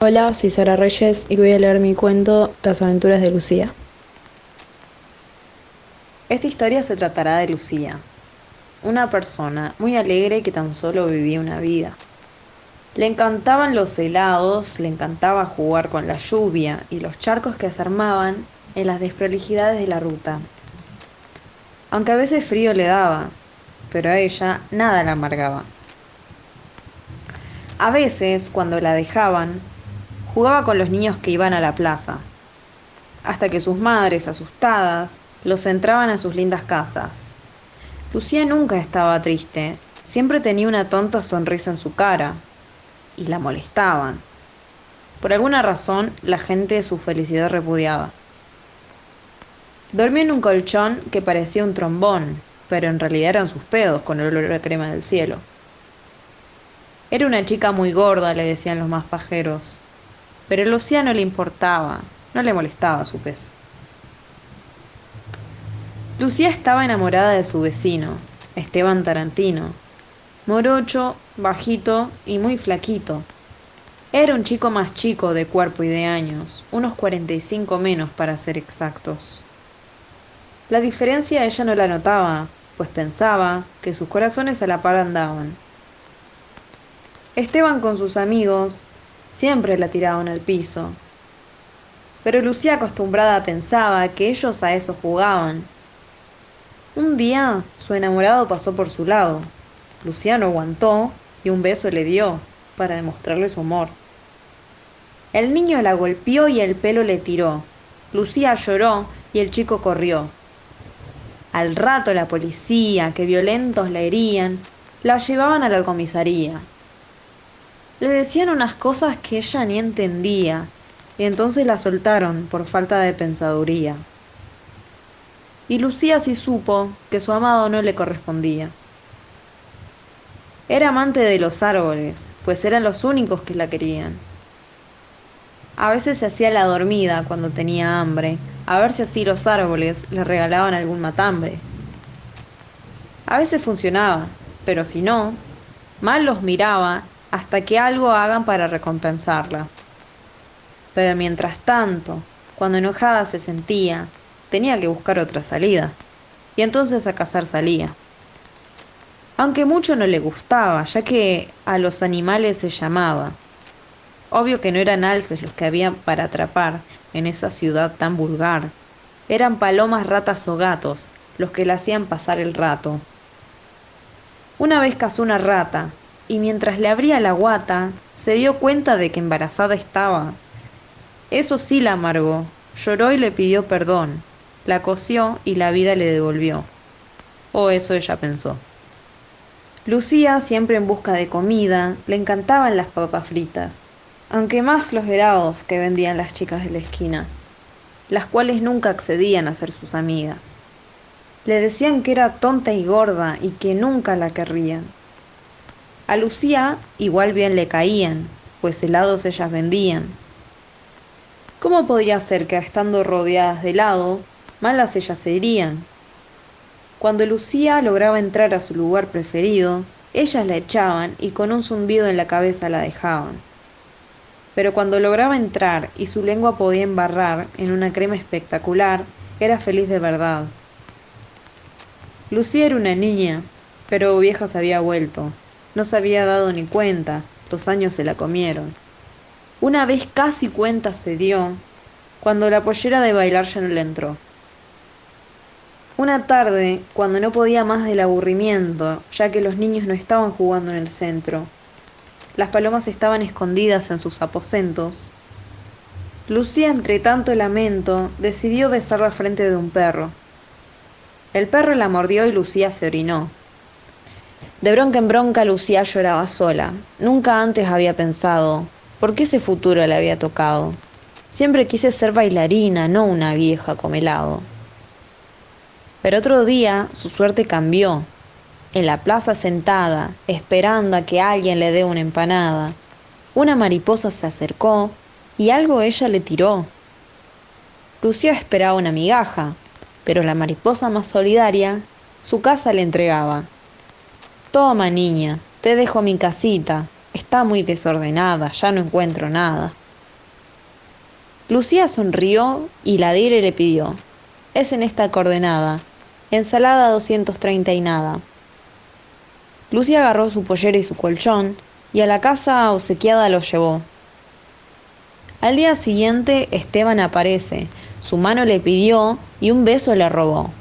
Hola, soy Sara Reyes y voy a leer mi cuento Las aventuras de Lucía. Esta historia se tratará de Lucía, una persona muy alegre que tan solo vivía una vida. Le encantaban los helados, le encantaba jugar con la lluvia y los charcos que se armaban en las desprolijidades de la ruta. Aunque a veces frío le daba, pero a ella nada la amargaba. A veces, cuando la dejaban, jugaba con los niños que iban a la plaza, hasta que sus madres, asustadas, los entraban a sus lindas casas. Lucía nunca estaba triste, siempre tenía una tonta sonrisa en su cara, y la molestaban. Por alguna razón, la gente su felicidad repudiaba. Dormía en un colchón que parecía un trombón, pero en realidad eran sus pedos con el olor a crema del cielo. Era una chica muy gorda, le decían los más pajeros, pero Lucía no le importaba, no le molestaba su peso. Lucía estaba enamorada de su vecino, Esteban Tarantino, morocho, bajito y muy flaquito. Era un chico más chico de cuerpo y de años, unos 45 menos para ser exactos. La diferencia ella no la notaba, pues pensaba que sus corazones a la par andaban. Esteban con sus amigos siempre la tiraban al piso, pero Lucía acostumbrada pensaba que ellos a eso jugaban. Un día su enamorado pasó por su lado. Luciano aguantó y un beso le dio para demostrarle su amor. El niño la golpeó y el pelo le tiró. Lucía lloró y el chico corrió. Al rato la policía, que violentos la herían, la llevaban a la comisaría. Le decían unas cosas que ella ni entendía, y entonces la soltaron por falta de pensaduría. Y Lucía sí supo que su amado no le correspondía. Era amante de los árboles, pues eran los únicos que la querían. A veces se hacía la dormida cuando tenía hambre, a ver si así los árboles le regalaban algún matambre. A veces funcionaba, pero si no, mal los miraba hasta que algo hagan para recompensarla. Pero mientras tanto, cuando enojada se sentía, tenía que buscar otra salida, y entonces a cazar salía. Aunque mucho no le gustaba, ya que a los animales se llamaba. Obvio que no eran alces los que había para atrapar, en esa ciudad tan vulgar. Eran palomas, ratas o gatos los que le hacían pasar el rato. Una vez cazó una rata y mientras le abría la guata se dio cuenta de que embarazada estaba. Eso sí la amargó, lloró y le pidió perdón, la cosió y la vida le devolvió. O eso ella pensó. Lucía, siempre en busca de comida, le encantaban las papas fritas, aunque más los helados que vendían las chicas de la esquina, las cuales nunca accedían a ser sus amigas. Le decían que era tonta y gorda y que nunca la querrían. A Lucía igual bien le caían, pues helados ellas vendían. ¿Cómo podía ser que estando rodeadas de helado, malas ellas se irían? Cuando Lucía lograba entrar a su lugar preferido, ellas la echaban y con un zumbido en la cabeza la dejaban pero cuando lograba entrar y su lengua podía embarrar en una crema espectacular, era feliz de verdad. Lucía era una niña, pero vieja se había vuelto. No se había dado ni cuenta, los años se la comieron. Una vez casi cuenta se dio, cuando la pollera de bailar ya no le entró. Una tarde, cuando no podía más del aburrimiento, ya que los niños no estaban jugando en el centro, las palomas estaban escondidas en sus aposentos. Lucía, entre tanto lamento, decidió besar la frente de un perro. El perro la mordió y Lucía se orinó. De bronca en bronca Lucía lloraba sola. Nunca antes había pensado, ¿por qué ese futuro le había tocado? Siempre quise ser bailarina, no una vieja comelado. Pero otro día su suerte cambió en la plaza sentada, esperando a que alguien le dé una empanada. Una mariposa se acercó y algo ella le tiró. Lucía esperaba una migaja, pero la mariposa más solidaria su casa le entregaba. Toma, niña, te dejo mi casita. Está muy desordenada, ya no encuentro nada. Lucía sonrió y la dire le pidió. Es en esta coordenada. Ensalada 230 y nada. Lucía agarró su pollera y su colchón y a la casa obsequiada lo llevó. Al día siguiente Esteban aparece, su mano le pidió y un beso le robó.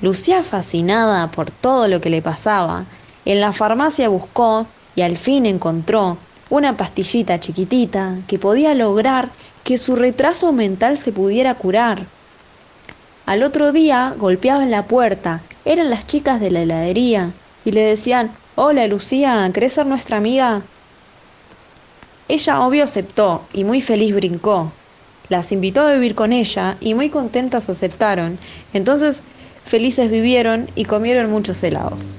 Lucía, fascinada por todo lo que le pasaba, en la farmacia buscó y al fin encontró una pastillita chiquitita que podía lograr que su retraso mental se pudiera curar. Al otro día golpeaban la puerta, eran las chicas de la heladería, y le decían, Hola Lucía, ¿querés ser nuestra amiga? Ella obvio aceptó y muy feliz brincó. Las invitó a vivir con ella y muy contentas aceptaron. Entonces felices vivieron y comieron muchos helados.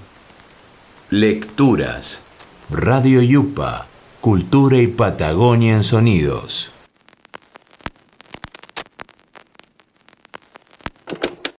Lecturas. Radio Yupa. Cultura y Patagonia en sonidos.